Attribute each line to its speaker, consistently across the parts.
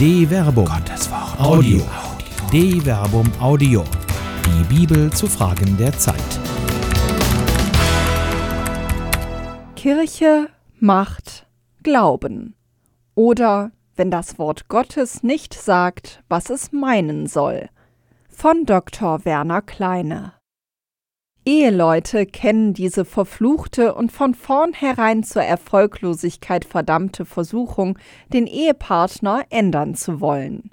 Speaker 1: De Verbum. Gottes Wort. Audio. De Verbum Audio. Die Bibel zu Fragen der Zeit.
Speaker 2: Kirche macht Glauben. Oder wenn das Wort Gottes nicht sagt, was es meinen soll. Von Dr. Werner Kleine. Eheleute kennen diese verfluchte und von vornherein zur Erfolglosigkeit verdammte Versuchung, den Ehepartner ändern zu wollen.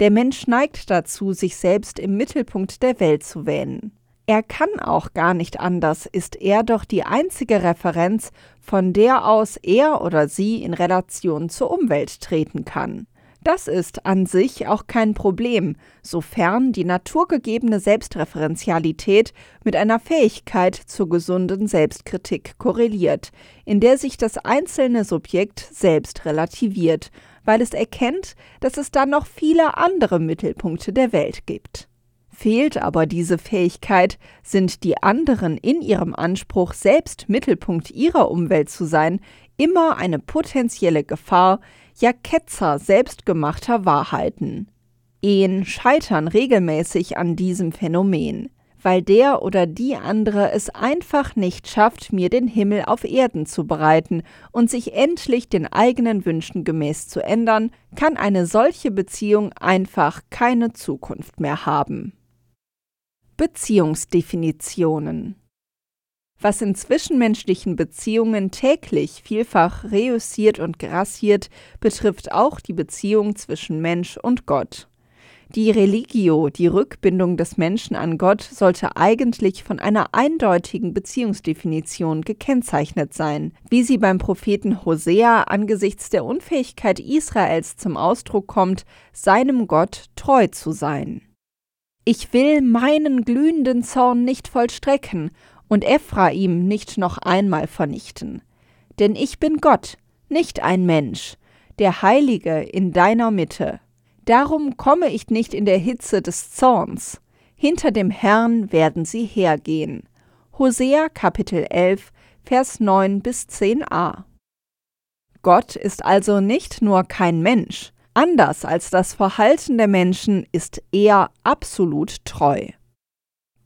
Speaker 2: Der Mensch neigt dazu, sich selbst im Mittelpunkt der Welt zu wähnen. Er kann auch gar nicht anders, ist er doch die einzige Referenz, von der aus er oder sie in Relation zur Umwelt treten kann. Das ist an sich auch kein Problem, sofern die naturgegebene Selbstreferenzialität mit einer Fähigkeit zur gesunden Selbstkritik korreliert, in der sich das einzelne Subjekt selbst relativiert, weil es erkennt, dass es dann noch viele andere Mittelpunkte der Welt gibt. Fehlt aber diese Fähigkeit, sind die anderen in ihrem Anspruch, selbst Mittelpunkt ihrer Umwelt zu sein, immer eine potenzielle Gefahr, ja Ketzer selbstgemachter Wahrheiten. Ehen scheitern regelmäßig an diesem Phänomen, weil der oder die andere es einfach nicht schafft, mir den Himmel auf Erden zu bereiten und sich endlich den eigenen Wünschen gemäß zu ändern, kann eine solche Beziehung einfach keine Zukunft mehr haben. Beziehungsdefinitionen was in zwischenmenschlichen Beziehungen täglich vielfach reüssiert und grassiert, betrifft auch die Beziehung zwischen Mensch und Gott. Die Religio, die Rückbindung des Menschen an Gott, sollte eigentlich von einer eindeutigen Beziehungsdefinition gekennzeichnet sein, wie sie beim Propheten Hosea angesichts der Unfähigkeit Israels zum Ausdruck kommt, seinem Gott treu zu sein. Ich will meinen glühenden Zorn nicht vollstrecken und Ephraim nicht noch einmal vernichten. Denn ich bin Gott, nicht ein Mensch, der Heilige in deiner Mitte. Darum komme ich nicht in der Hitze des Zorns. Hinter dem Herrn werden sie hergehen. Hosea Kapitel 11, Vers 9 bis 10a. Gott ist also nicht nur kein Mensch, anders als das Verhalten der Menschen ist er absolut treu.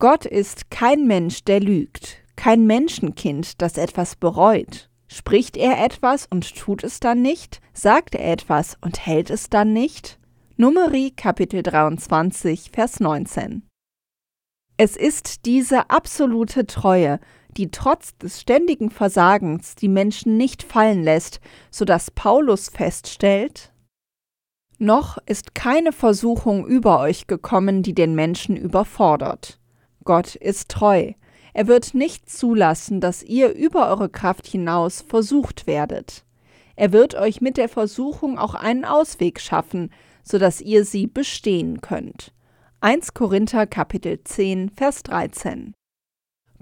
Speaker 2: Gott ist kein Mensch, der lügt, kein Menschenkind, das etwas bereut. Spricht er etwas und tut es dann nicht? Sagt er etwas und hält es dann nicht? Numeri Kapitel 23, Vers 19. Es ist diese absolute Treue, die trotz des ständigen Versagens die Menschen nicht fallen lässt, so dass Paulus feststellt, noch ist keine Versuchung über euch gekommen, die den Menschen überfordert. Gott ist treu. Er wird nicht zulassen, dass ihr über eure Kraft hinaus versucht werdet. Er wird euch mit der Versuchung auch einen Ausweg schaffen, so dass ihr sie bestehen könnt. 1 Korinther Kapitel 10 Vers 13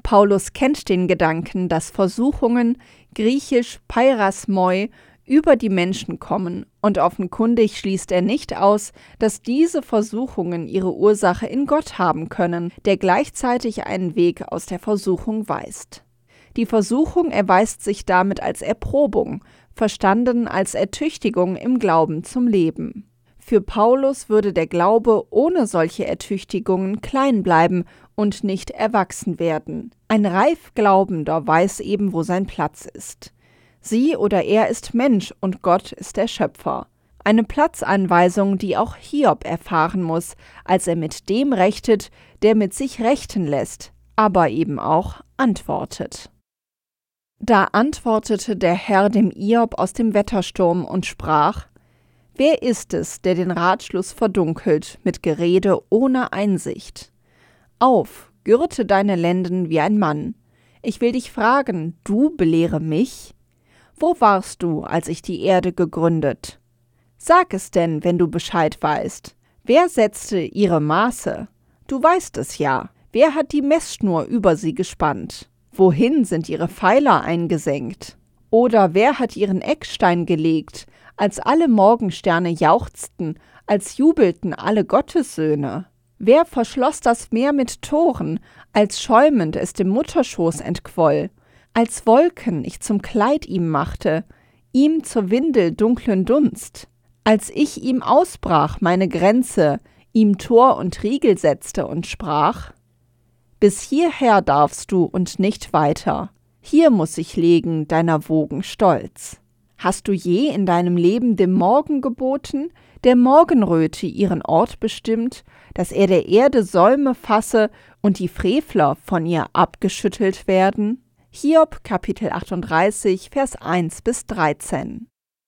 Speaker 2: Paulus kennt den Gedanken, dass Versuchungen, griechisch Pairasmoi, über die Menschen kommen, und offenkundig schließt er nicht aus, dass diese Versuchungen ihre Ursache in Gott haben können, der gleichzeitig einen Weg aus der Versuchung weist. Die Versuchung erweist sich damit als Erprobung, verstanden als Ertüchtigung im Glauben zum Leben. Für Paulus würde der Glaube ohne solche Ertüchtigungen klein bleiben und nicht erwachsen werden. Ein reif Glaubender weiß eben, wo sein Platz ist. Sie oder er ist Mensch und Gott ist der Schöpfer. Eine Platzanweisung, die auch Hiob erfahren muss, als er mit dem rechtet, der mit sich rechten lässt, aber eben auch antwortet. Da antwortete der Herr dem Hiob aus dem Wettersturm und sprach: Wer ist es, der den Ratschluss verdunkelt mit Gerede ohne Einsicht? Auf, gürte deine Lenden wie ein Mann. Ich will dich fragen, du belehre mich? Wo warst du, als ich die Erde gegründet? Sag es denn, wenn du Bescheid weißt. Wer setzte ihre Maße? Du weißt es ja. Wer hat die Messschnur über sie gespannt? Wohin sind ihre Pfeiler eingesenkt? Oder wer hat ihren Eckstein gelegt, als alle Morgensterne jauchzten, als jubelten alle Gottessöhne? Wer verschloss das Meer mit Toren, als schäumend es dem Mutterschoß entquoll? Als Wolken ich zum Kleid ihm machte, ihm zur Windel dunklen Dunst, Als ich ihm ausbrach meine Grenze, ihm Tor und Riegel setzte und sprach, Bis hierher darfst du und nicht weiter, hier muss ich legen deiner Wogen Stolz. Hast du je in deinem Leben dem Morgen geboten, der Morgenröte ihren Ort bestimmt, dass er der Erde Säume fasse und die Frevler von ihr abgeschüttelt werden? Hiob Kapitel 38 Vers 1 bis 13.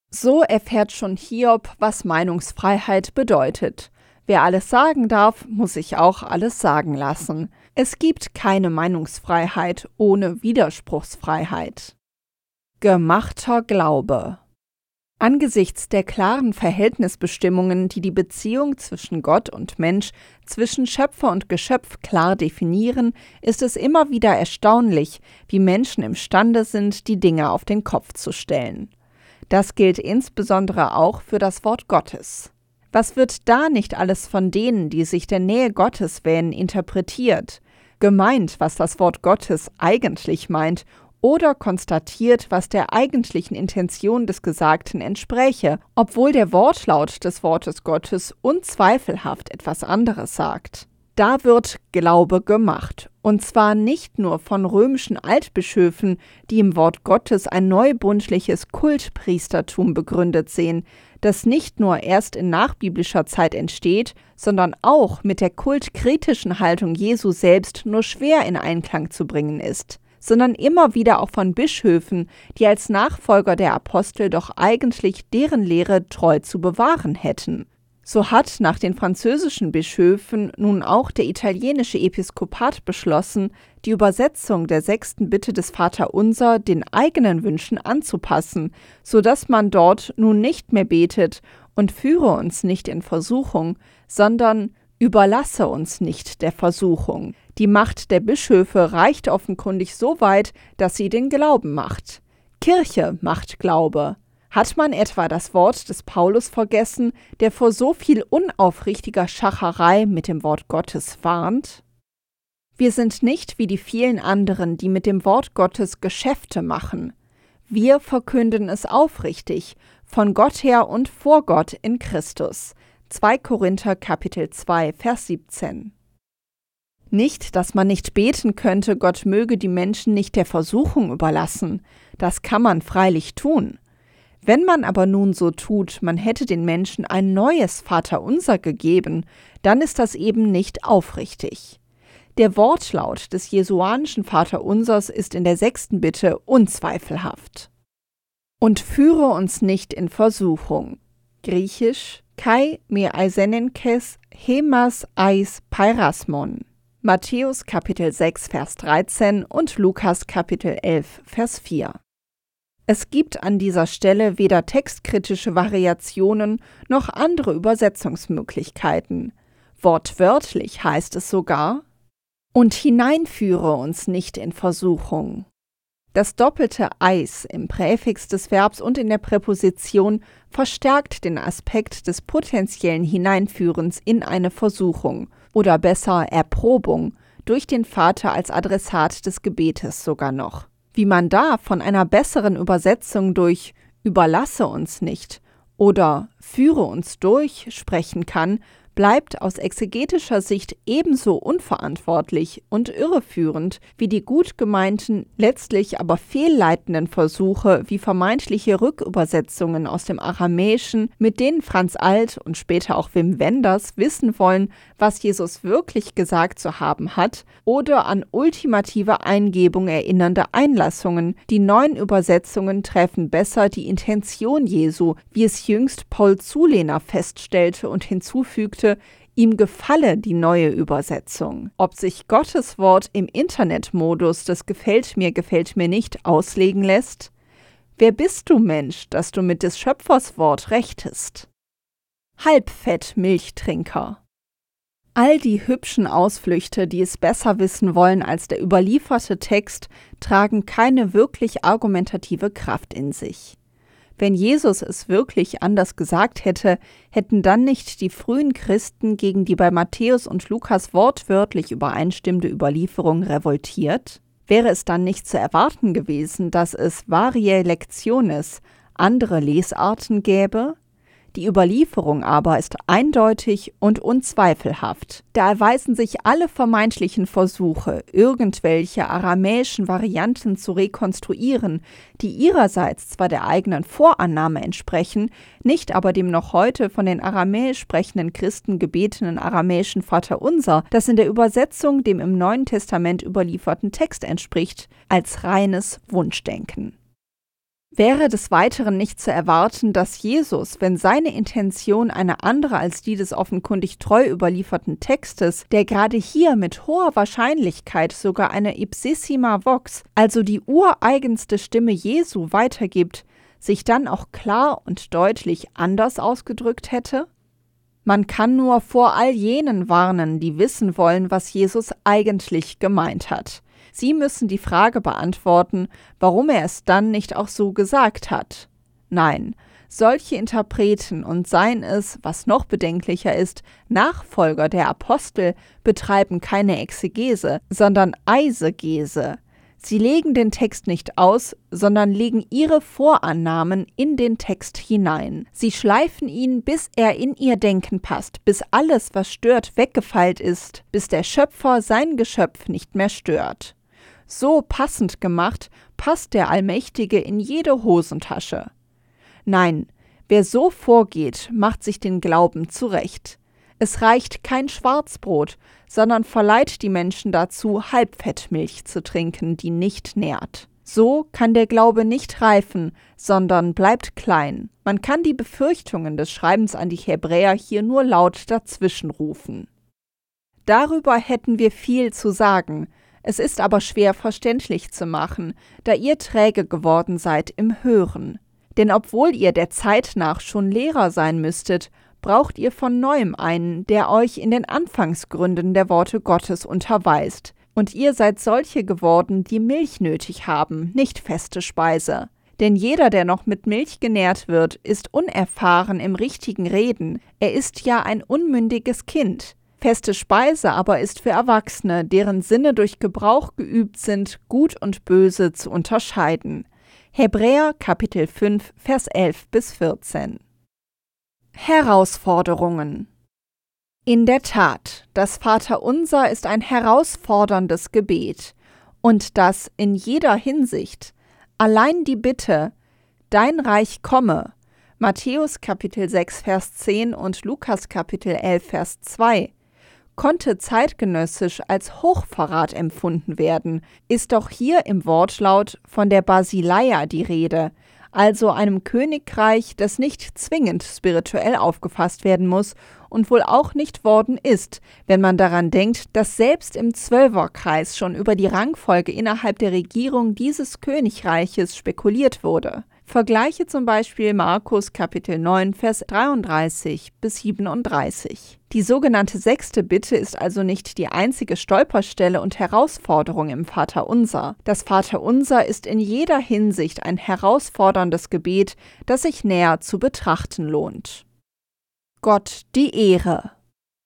Speaker 2: So erfährt schon Hiob, was Meinungsfreiheit bedeutet. Wer alles sagen darf, muss sich auch alles sagen lassen. Es gibt keine Meinungsfreiheit ohne Widerspruchsfreiheit. Gemachter Glaube Angesichts der klaren Verhältnisbestimmungen, die die Beziehung zwischen Gott und Mensch, zwischen Schöpfer und Geschöpf klar definieren, ist es immer wieder erstaunlich, wie Menschen imstande sind, die Dinge auf den Kopf zu stellen. Das gilt insbesondere auch für das Wort Gottes. Was wird da nicht alles von denen, die sich der Nähe Gottes wähnen, interpretiert? Gemeint, was das Wort Gottes eigentlich meint oder konstatiert, was der eigentlichen Intention des Gesagten entspräche, obwohl der Wortlaut des Wortes Gottes unzweifelhaft etwas anderes sagt. Da wird Glaube gemacht, und zwar nicht nur von römischen Altbischöfen, die im Wort Gottes ein neubundliches Kultpriestertum begründet sehen, das nicht nur erst in nachbiblischer Zeit entsteht, sondern auch mit der kultkritischen Haltung Jesu selbst nur schwer in Einklang zu bringen ist sondern immer wieder auch von Bischöfen, die als Nachfolger der Apostel doch eigentlich deren Lehre treu zu bewahren hätten. So hat nach den französischen Bischöfen nun auch der italienische Episkopat beschlossen, die Übersetzung der sechsten Bitte des Vaterunser den eigenen Wünschen anzupassen, so dass man dort nun nicht mehr betet und führe uns nicht in Versuchung, sondern überlasse uns nicht der Versuchung. Die Macht der Bischöfe reicht offenkundig so weit, dass sie den Glauben macht. Kirche macht Glaube. Hat man etwa das Wort des Paulus vergessen, der vor so viel unaufrichtiger Schacherei mit dem Wort Gottes warnt? Wir sind nicht wie die vielen anderen, die mit dem Wort Gottes Geschäfte machen. Wir verkünden es aufrichtig, von Gott her und vor Gott in Christus. 2 Korinther Kapitel 2 Vers 17 nicht, dass man nicht beten könnte, Gott möge die Menschen nicht der Versuchung überlassen. Das kann man freilich tun. Wenn man aber nun so tut, man hätte den Menschen ein neues Vaterunser gegeben, dann ist das eben nicht aufrichtig. Der Wortlaut des jesuanischen Vaterunsers ist in der sechsten Bitte unzweifelhaft. Und führe uns nicht in Versuchung. Griechisch Kai me eisenenkes hemas eis pairasmon. Matthäus Kapitel 6 Vers 13 und Lukas Kapitel 11 Vers 4. Es gibt an dieser Stelle weder textkritische Variationen noch andere Übersetzungsmöglichkeiten. Wortwörtlich heißt es sogar Und hineinführe uns nicht in Versuchung. Das doppelte Eis im Präfix des Verbs und in der Präposition verstärkt den Aspekt des potenziellen Hineinführens in eine Versuchung oder besser Erprobung durch den Vater als Adressat des Gebetes sogar noch. Wie man da von einer besseren Übersetzung durch überlasse uns nicht oder führe uns durch sprechen kann, bleibt aus exegetischer Sicht ebenso unverantwortlich und irreführend wie die gut gemeinten, letztlich aber fehlleitenden Versuche wie vermeintliche Rückübersetzungen aus dem Aramäischen, mit denen Franz Alt und später auch Wim Wenders wissen wollen, was Jesus wirklich gesagt zu haben hat, oder an ultimative Eingebung erinnernde Einlassungen. Die neuen Übersetzungen treffen besser die Intention Jesu, wie es jüngst Paul Zulehner feststellte und hinzufügte, ihm gefalle die neue Übersetzung. Ob sich Gottes Wort im Internetmodus des Gefällt mir, gefällt mir nicht auslegen lässt? Wer bist du, Mensch, dass du mit des Schöpfers Wort rechtest? Halbfett-Milchtrinker. All die hübschen Ausflüchte, die es besser wissen wollen als der überlieferte Text, tragen keine wirklich argumentative Kraft in sich. Wenn Jesus es wirklich anders gesagt hätte, hätten dann nicht die frühen Christen gegen die bei Matthäus und Lukas wortwörtlich übereinstimmende Überlieferung revoltiert? Wäre es dann nicht zu erwarten gewesen, dass es variae lectiones, andere Lesarten gäbe? Die Überlieferung aber ist eindeutig und unzweifelhaft. Da erweisen sich alle vermeintlichen Versuche, irgendwelche aramäischen Varianten zu rekonstruieren, die ihrerseits zwar der eigenen Vorannahme entsprechen, nicht aber dem noch heute von den aramäisch sprechenden Christen gebetenen aramäischen Vaterunser, das in der Übersetzung dem im Neuen Testament überlieferten Text entspricht, als reines Wunschdenken. Wäre des Weiteren nicht zu erwarten, dass Jesus, wenn seine Intention eine andere als die des offenkundig treu überlieferten Textes, der gerade hier mit hoher Wahrscheinlichkeit sogar eine ipsissima vox, also die ureigenste Stimme Jesu weitergibt, sich dann auch klar und deutlich anders ausgedrückt hätte? Man kann nur vor all jenen warnen, die wissen wollen, was Jesus eigentlich gemeint hat. Sie müssen die Frage beantworten, warum er es dann nicht auch so gesagt hat. Nein, solche Interpreten und seien es, was noch bedenklicher ist, Nachfolger der Apostel betreiben keine Exegese, sondern Eisegese. Sie legen den Text nicht aus, sondern legen ihre Vorannahmen in den Text hinein. Sie schleifen ihn, bis er in ihr Denken passt, bis alles, was stört, weggefeilt ist, bis der Schöpfer sein Geschöpf nicht mehr stört. So passend gemacht, passt der Allmächtige in jede Hosentasche. Nein, wer so vorgeht, macht sich den Glauben zurecht. Es reicht kein Schwarzbrot, sondern verleiht die Menschen dazu, Halbfettmilch zu trinken, die nicht nährt. So kann der Glaube nicht reifen, sondern bleibt klein. Man kann die Befürchtungen des Schreibens an die Hebräer hier nur laut dazwischenrufen. Darüber hätten wir viel zu sagen, es ist aber schwer verständlich zu machen, da ihr träge geworden seid im Hören. Denn obwohl ihr der Zeit nach schon Lehrer sein müsstet, braucht ihr von neuem einen, der euch in den Anfangsgründen der Worte Gottes unterweist. Und ihr seid solche geworden, die Milch nötig haben, nicht feste Speise. Denn jeder, der noch mit Milch genährt wird, ist unerfahren im richtigen Reden, er ist ja ein unmündiges Kind. Feste Speise aber ist für Erwachsene, deren Sinne durch Gebrauch geübt sind, gut und böse zu unterscheiden. Hebräer Kapitel 5 Vers 11 bis 14 Herausforderungen In der Tat, das Vaterunser ist ein herausforderndes Gebet, und das in jeder Hinsicht. Allein die Bitte, Dein Reich komme, Matthäus Kapitel 6 Vers 10 und Lukas Kapitel 11 Vers 2, konnte zeitgenössisch als Hochverrat empfunden werden, ist doch hier im Wortlaut von der Basileia die Rede, also einem Königreich, das nicht zwingend spirituell aufgefasst werden muss und wohl auch nicht worden ist, wenn man daran denkt, dass selbst im Zwölferkreis schon über die Rangfolge innerhalb der Regierung dieses Königreiches spekuliert wurde. Vergleiche zum Beispiel Markus Kapitel 9, Vers 33 bis 37. Die sogenannte sechste Bitte ist also nicht die einzige Stolperstelle und Herausforderung im Vaterunser. Das Vaterunser ist in jeder Hinsicht ein herausforderndes Gebet, das sich näher zu betrachten lohnt. Gott die Ehre.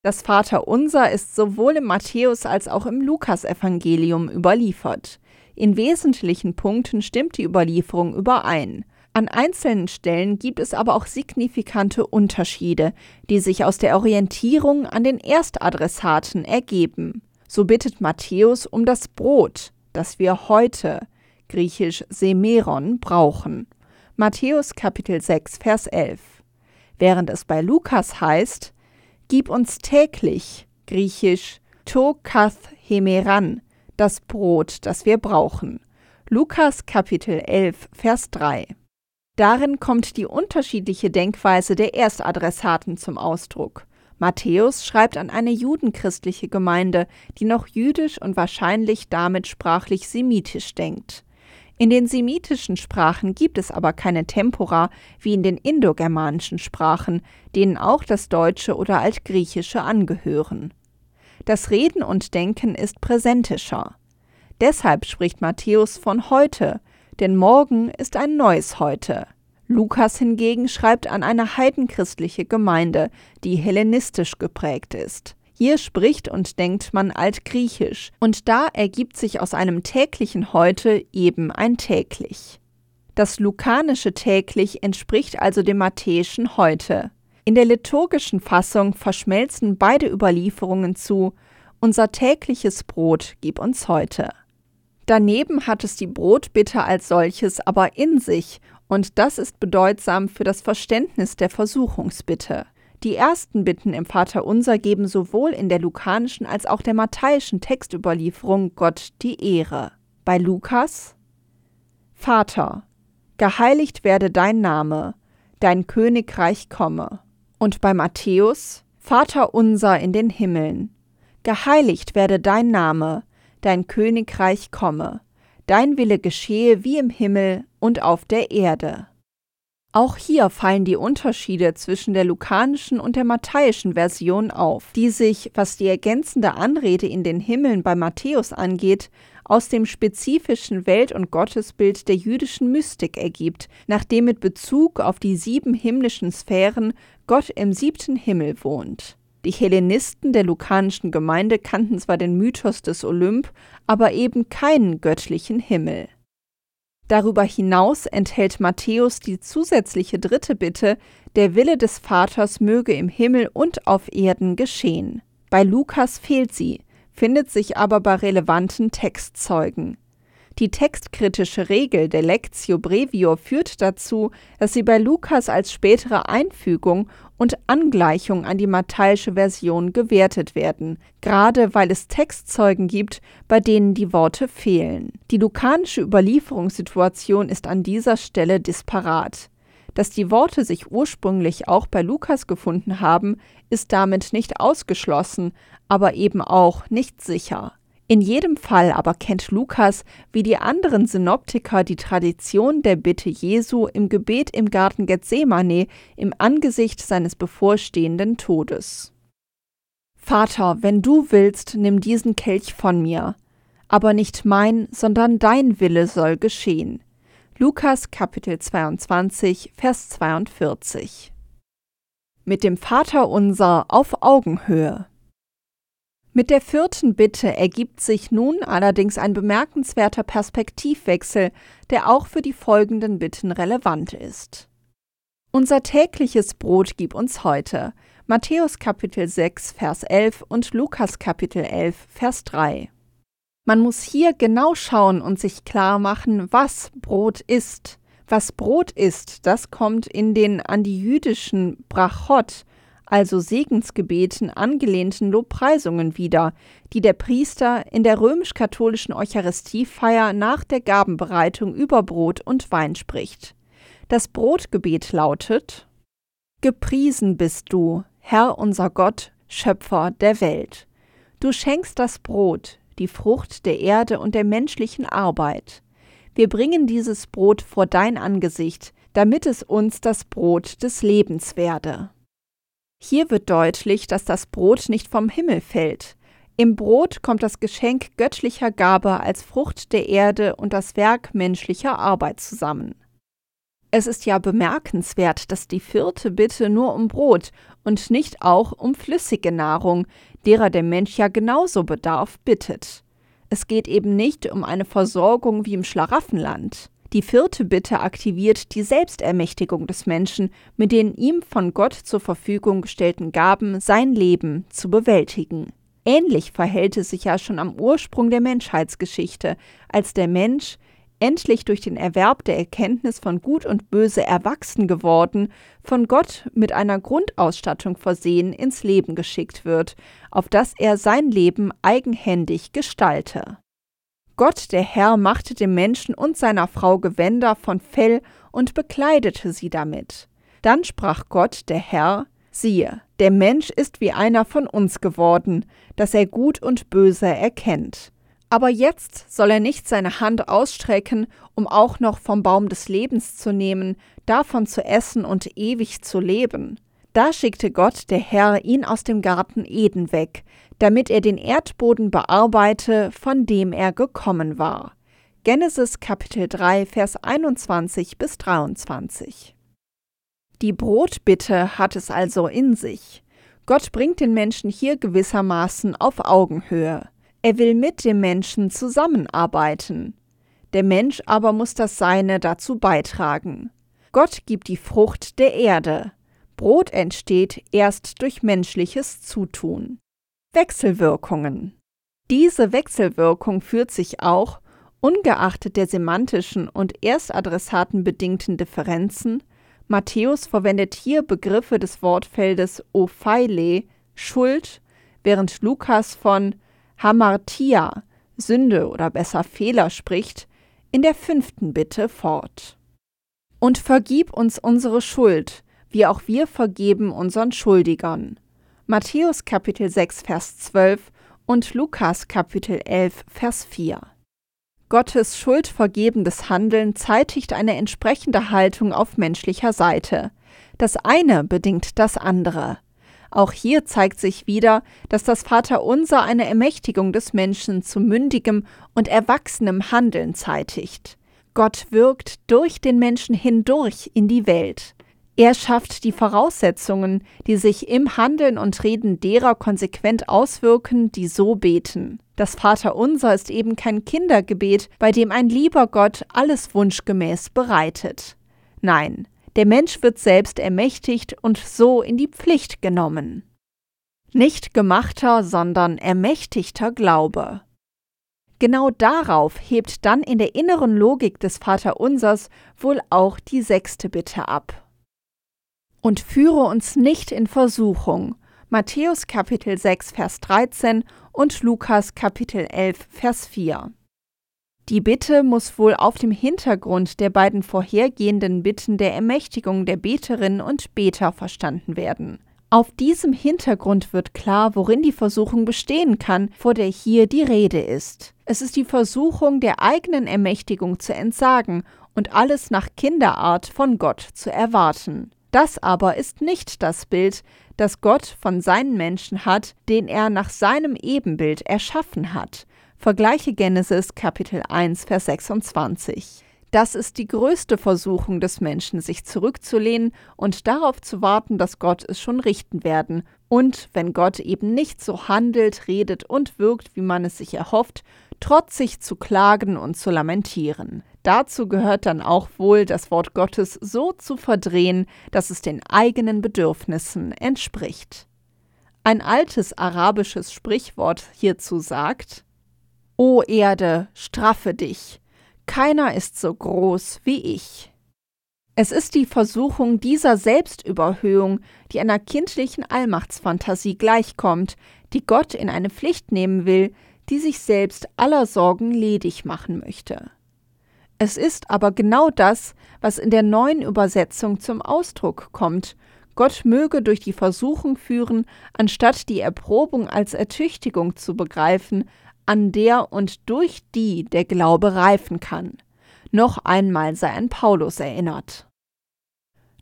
Speaker 2: Das Vaterunser ist sowohl im Matthäus als auch im Lukasevangelium überliefert. In wesentlichen Punkten stimmt die Überlieferung überein. An einzelnen Stellen gibt es aber auch signifikante Unterschiede, die sich aus der Orientierung an den Erstadressaten ergeben. So bittet Matthäus um das Brot, das wir heute, griechisch Semeron, brauchen. Matthäus Kapitel 6, Vers 11. Während es bei Lukas heißt, Gib uns täglich, griechisch To kath hemeran, das Brot, das wir brauchen. Lukas Kapitel 11, Vers 3. Darin kommt die unterschiedliche Denkweise der Erstadressaten zum Ausdruck. Matthäus schreibt an eine judenchristliche Gemeinde, die noch jüdisch und wahrscheinlich damit sprachlich semitisch denkt. In den semitischen Sprachen gibt es aber keine Tempora wie in den indogermanischen Sprachen, denen auch das Deutsche oder Altgriechische angehören. Das Reden und Denken ist präsentischer. Deshalb spricht Matthäus von heute, denn morgen ist ein neues Heute. Lukas hingegen schreibt an eine heidenchristliche Gemeinde, die hellenistisch geprägt ist. Hier spricht und denkt man altgriechisch, und da ergibt sich aus einem täglichen Heute eben ein täglich. Das lukanische täglich entspricht also dem matthäischen Heute. In der liturgischen Fassung verschmelzen beide Überlieferungen zu Unser tägliches Brot gib uns heute. Daneben hat es die Brotbitte als solches aber in sich, und das ist bedeutsam für das Verständnis der Versuchungsbitte. Die ersten Bitten im Vaterunser geben sowohl in der lukanischen als auch der matthäischen Textüberlieferung Gott die Ehre. Bei Lukas Vater, geheiligt werde dein Name, dein Königreich komme. Und bei Matthäus Vater unser in den Himmeln, geheiligt werde dein Name, dein Königreich komme, dein Wille geschehe wie im Himmel und auf der Erde. Auch hier fallen die Unterschiede zwischen der lukanischen und der matthäischen Version auf, die sich, was die ergänzende Anrede in den Himmeln bei Matthäus angeht, aus dem spezifischen Welt- und Gottesbild der jüdischen Mystik ergibt, nachdem mit Bezug auf die sieben himmlischen Sphären Gott im siebten Himmel wohnt. Die Hellenisten der lukanischen Gemeinde kannten zwar den Mythos des Olymp, aber eben keinen göttlichen Himmel. Darüber hinaus enthält Matthäus die zusätzliche dritte Bitte, der Wille des Vaters möge im Himmel und auf Erden geschehen. Bei Lukas fehlt sie, findet sich aber bei relevanten Textzeugen. Die textkritische Regel der Lectio Brevior führt dazu, dass sie bei Lukas als spätere Einfügung und Angleichung an die matthäische Version gewertet werden, gerade weil es Textzeugen gibt, bei denen die Worte fehlen. Die lukanische Überlieferungssituation ist an dieser Stelle disparat. Dass die Worte sich ursprünglich auch bei Lukas gefunden haben, ist damit nicht ausgeschlossen, aber eben auch nicht sicher. In jedem Fall aber kennt Lukas wie die anderen Synoptiker die Tradition der Bitte Jesu im Gebet im Garten Gethsemane im Angesicht seines bevorstehenden Todes. Vater, wenn du willst, nimm diesen Kelch von mir, aber nicht mein, sondern dein Wille soll geschehen. Lukas Kapitel 22, Vers 42. Mit dem Vater unser auf Augenhöhe. Mit der vierten Bitte ergibt sich nun allerdings ein bemerkenswerter Perspektivwechsel, der auch für die folgenden Bitten relevant ist. Unser tägliches Brot gib uns heute. Matthäus Kapitel 6, Vers 11 und Lukas Kapitel 11, Vers 3. Man muss hier genau schauen und sich klar machen, was Brot ist. Was Brot ist, das kommt in den an die jüdischen Brachot, also Segensgebeten angelehnten Lobpreisungen wieder, die der Priester in der römisch-katholischen Eucharistiefeier nach der Gabenbereitung über Brot und Wein spricht. Das Brotgebet lautet Gepriesen bist du, Herr unser Gott, Schöpfer der Welt. Du schenkst das Brot, die Frucht der Erde und der menschlichen Arbeit. Wir bringen dieses Brot vor dein Angesicht, damit es uns das Brot des Lebens werde. Hier wird deutlich, dass das Brot nicht vom Himmel fällt. Im Brot kommt das Geschenk göttlicher Gabe als Frucht der Erde und das Werk menschlicher Arbeit zusammen. Es ist ja bemerkenswert, dass die vierte Bitte nur um Brot und nicht auch um flüssige Nahrung, derer der Mensch ja genauso bedarf, bittet. Es geht eben nicht um eine Versorgung wie im Schlaraffenland. Die vierte Bitte aktiviert die Selbstermächtigung des Menschen, mit den ihm von Gott zur Verfügung gestellten Gaben sein Leben zu bewältigen. Ähnlich verhält es sich ja schon am Ursprung der Menschheitsgeschichte, als der Mensch, endlich durch den Erwerb der Erkenntnis von Gut und Böse erwachsen geworden, von Gott mit einer Grundausstattung versehen ins Leben geschickt wird, auf das er sein Leben eigenhändig gestalte. Gott der Herr machte dem Menschen und seiner Frau Gewänder von Fell und bekleidete sie damit. Dann sprach Gott der Herr, siehe, der Mensch ist wie einer von uns geworden, dass er Gut und Böse erkennt. Aber jetzt soll er nicht seine Hand ausstrecken, um auch noch vom Baum des Lebens zu nehmen, davon zu essen und ewig zu leben. Da schickte Gott der Herr ihn aus dem Garten Eden weg, damit er den Erdboden bearbeite, von dem er gekommen war. Genesis Kapitel 3, Vers 21 bis 23. Die Brotbitte hat es also in sich. Gott bringt den Menschen hier gewissermaßen auf Augenhöhe. Er will mit dem Menschen zusammenarbeiten. Der Mensch aber muss das Seine dazu beitragen. Gott gibt die Frucht der Erde. Brot entsteht erst durch menschliches Zutun. Wechselwirkungen. Diese Wechselwirkung führt sich auch, ungeachtet der semantischen und erstadressatenbedingten Differenzen, Matthäus verwendet hier Begriffe des Wortfeldes Opheile, Schuld, während Lukas von Hamartia, Sünde oder besser Fehler spricht, in der fünften Bitte fort. Und vergib uns unsere Schuld, wie auch wir vergeben unseren Schuldigern. Matthäus Kapitel 6, Vers 12 und Lukas Kapitel 11, Vers 4. Gottes schuldvergebendes Handeln zeitigt eine entsprechende Haltung auf menschlicher Seite. Das eine bedingt das andere. Auch hier zeigt sich wieder, dass das Vaterunser eine Ermächtigung des Menschen zu mündigem und erwachsenem Handeln zeitigt. Gott wirkt durch den Menschen hindurch in die Welt. Er schafft die Voraussetzungen, die sich im Handeln und Reden derer konsequent auswirken, die so beten. Das Vaterunser ist eben kein Kindergebet, bei dem ein lieber Gott alles wunschgemäß bereitet. Nein, der Mensch wird selbst ermächtigt und so in die Pflicht genommen. Nicht gemachter, sondern ermächtigter Glaube. Genau darauf hebt dann in der inneren Logik des Vaterunsers wohl auch die sechste Bitte ab. Und führe uns nicht in Versuchung. Matthäus Kapitel 6 Vers 13 und Lukas Kapitel 11 Vers 4. Die Bitte muss wohl auf dem Hintergrund der beiden vorhergehenden Bitten der Ermächtigung der Beterinnen und Beter verstanden werden. Auf diesem Hintergrund wird klar, worin die Versuchung bestehen kann, vor der hier die Rede ist. Es ist die Versuchung, der eigenen Ermächtigung zu entsagen und alles nach Kinderart von Gott zu erwarten. Das aber ist nicht das Bild, das Gott von seinen Menschen hat, den er nach seinem Ebenbild erschaffen hat, Vergleiche Genesis Kapitel 1, Vers 26. Das ist die größte Versuchung des Menschen, sich zurückzulehnen und darauf zu warten, dass Gott es schon richten werden. Und wenn Gott eben nicht so handelt, redet und wirkt, wie man es sich erhofft, trotzig zu klagen und zu lamentieren. Dazu gehört dann auch wohl, das Wort Gottes so zu verdrehen, dass es den eigenen Bedürfnissen entspricht. Ein altes arabisches Sprichwort hierzu sagt, O Erde, straffe dich, keiner ist so groß wie ich. Es ist die Versuchung dieser Selbstüberhöhung, die einer kindlichen Allmachtsfantasie gleichkommt, die Gott in eine Pflicht nehmen will, die sich selbst aller Sorgen ledig machen möchte. Es ist aber genau das, was in der neuen Übersetzung zum Ausdruck kommt. Gott möge durch die Versuchung führen, anstatt die Erprobung als Ertüchtigung zu begreifen, an der und durch die der Glaube reifen kann. Noch einmal sei an Paulus erinnert.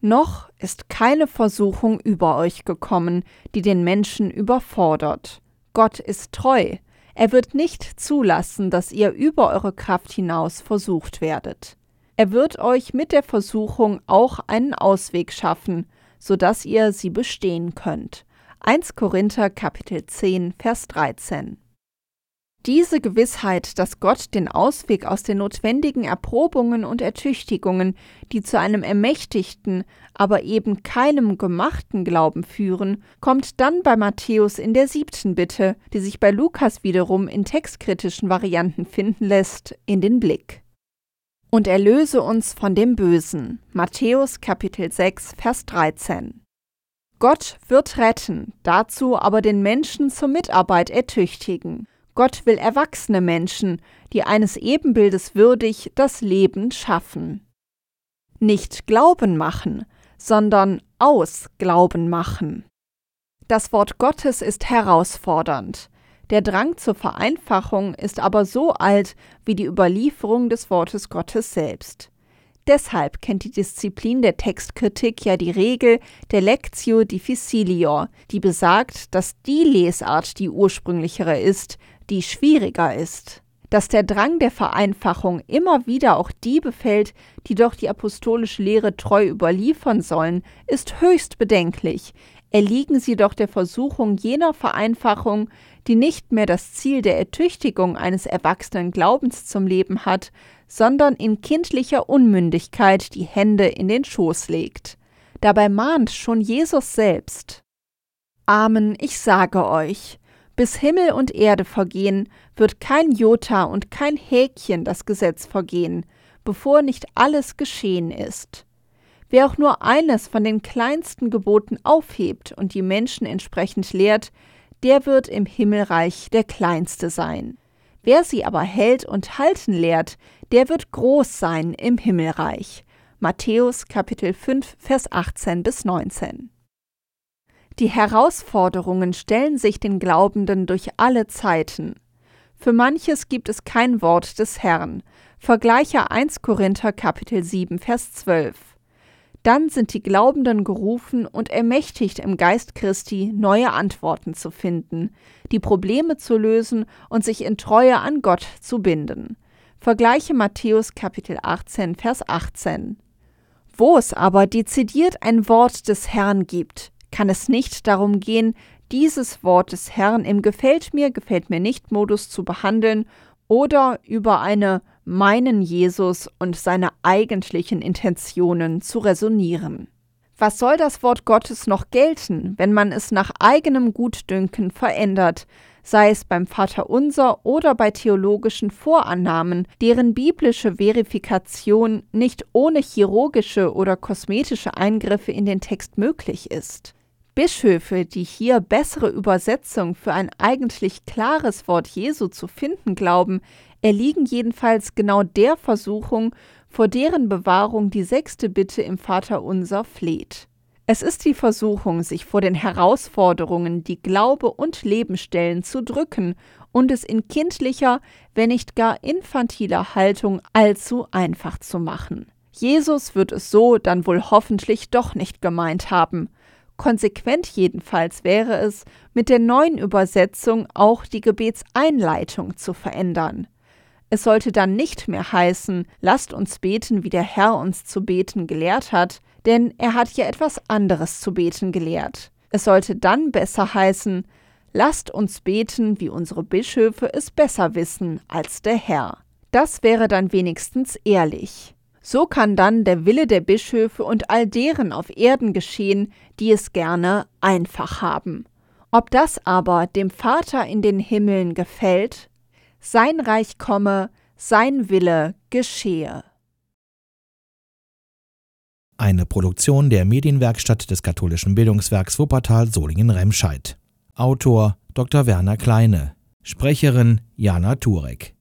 Speaker 2: Noch ist keine Versuchung über euch gekommen, die den Menschen überfordert. Gott ist treu, er wird nicht zulassen, dass ihr über eure Kraft hinaus versucht werdet. Er wird euch mit der Versuchung auch einen Ausweg schaffen, so dass ihr sie bestehen könnt. 1 Korinther Kapitel 10 Vers 13 diese Gewissheit, dass Gott den Ausweg aus den notwendigen Erprobungen und Ertüchtigungen, die zu einem ermächtigten, aber eben keinem gemachten Glauben führen, kommt dann bei Matthäus in der siebten Bitte, die sich bei Lukas wiederum in textkritischen Varianten finden lässt, in den Blick. Und erlöse uns von dem Bösen. Matthäus Kapitel 6, Vers 13. Gott wird retten, dazu aber den Menschen zur Mitarbeit ertüchtigen. Gott will erwachsene Menschen, die eines Ebenbildes würdig das Leben schaffen. Nicht Glauben machen, sondern aus Glauben machen. Das Wort Gottes ist herausfordernd. Der Drang zur Vereinfachung ist aber so alt wie die Überlieferung des Wortes Gottes selbst. Deshalb kennt die Disziplin der Textkritik ja die Regel der Lectio difficilior, die besagt, dass die Lesart die ursprünglichere ist, die schwieriger ist. Dass der Drang der Vereinfachung immer wieder auch die befällt, die doch die apostolische Lehre treu überliefern sollen, ist höchst bedenklich. Erliegen sie doch der Versuchung jener Vereinfachung, die nicht mehr das Ziel der Ertüchtigung eines erwachsenen Glaubens zum Leben hat, sondern in kindlicher Unmündigkeit die Hände in den Schoß legt. Dabei mahnt schon Jesus selbst. Amen, ich sage euch, bis Himmel und Erde vergehen, wird kein Jota und kein Häkchen das Gesetz vergehen, bevor nicht alles geschehen ist. Wer auch nur eines von den kleinsten Geboten aufhebt und die Menschen entsprechend lehrt, der wird im Himmelreich der Kleinste sein. Wer sie aber hält und halten lehrt, der wird groß sein im Himmelreich. Matthäus Kapitel 5, Vers 18 bis 19. Die Herausforderungen stellen sich den Glaubenden durch alle Zeiten. Für manches gibt es kein Wort des Herrn. Vergleiche 1 Korinther Kapitel 7 Vers 12. Dann sind die Glaubenden gerufen und ermächtigt im Geist Christi neue Antworten zu finden, die Probleme zu lösen und sich in Treue an Gott zu binden. Vergleiche Matthäus Kapitel 18 Vers 18. Wo es aber dezidiert ein Wort des Herrn gibt, kann es nicht darum gehen, dieses Wort des Herrn im Gefällt mir, gefällt mir nicht Modus zu behandeln oder über eine meinen Jesus und seine eigentlichen Intentionen zu resonieren. Was soll das Wort Gottes noch gelten, wenn man es nach eigenem Gutdünken verändert, sei es beim Vaterunser oder bei theologischen Vorannahmen, deren biblische Verifikation nicht ohne chirurgische oder kosmetische Eingriffe in den Text möglich ist? Bischöfe, die hier bessere Übersetzung für ein eigentlich klares Wort Jesu zu finden glauben, erliegen jedenfalls genau der Versuchung, vor deren Bewahrung die sechste Bitte im Vaterunser fleht. Es ist die Versuchung, sich vor den Herausforderungen, die Glaube und Leben stellen, zu drücken und es in kindlicher, wenn nicht gar infantiler Haltung allzu einfach zu machen. Jesus wird es so dann wohl hoffentlich doch nicht gemeint haben, Konsequent jedenfalls wäre es, mit der neuen Übersetzung auch die Gebetseinleitung zu verändern. Es sollte dann nicht mehr heißen, lasst uns beten, wie der Herr uns zu beten gelehrt hat, denn er hat ja etwas anderes zu beten gelehrt. Es sollte dann besser heißen, lasst uns beten, wie unsere Bischöfe es besser wissen als der Herr. Das wäre dann wenigstens ehrlich. So kann dann der Wille der Bischöfe und all deren auf Erden geschehen, die es gerne einfach haben. Ob das aber dem Vater in den Himmeln gefällt, sein Reich komme, sein Wille geschehe.
Speaker 1: Eine Produktion der Medienwerkstatt des katholischen Bildungswerks Wuppertal Solingen-Remscheid. Autor Dr. Werner Kleine. Sprecherin Jana Turek.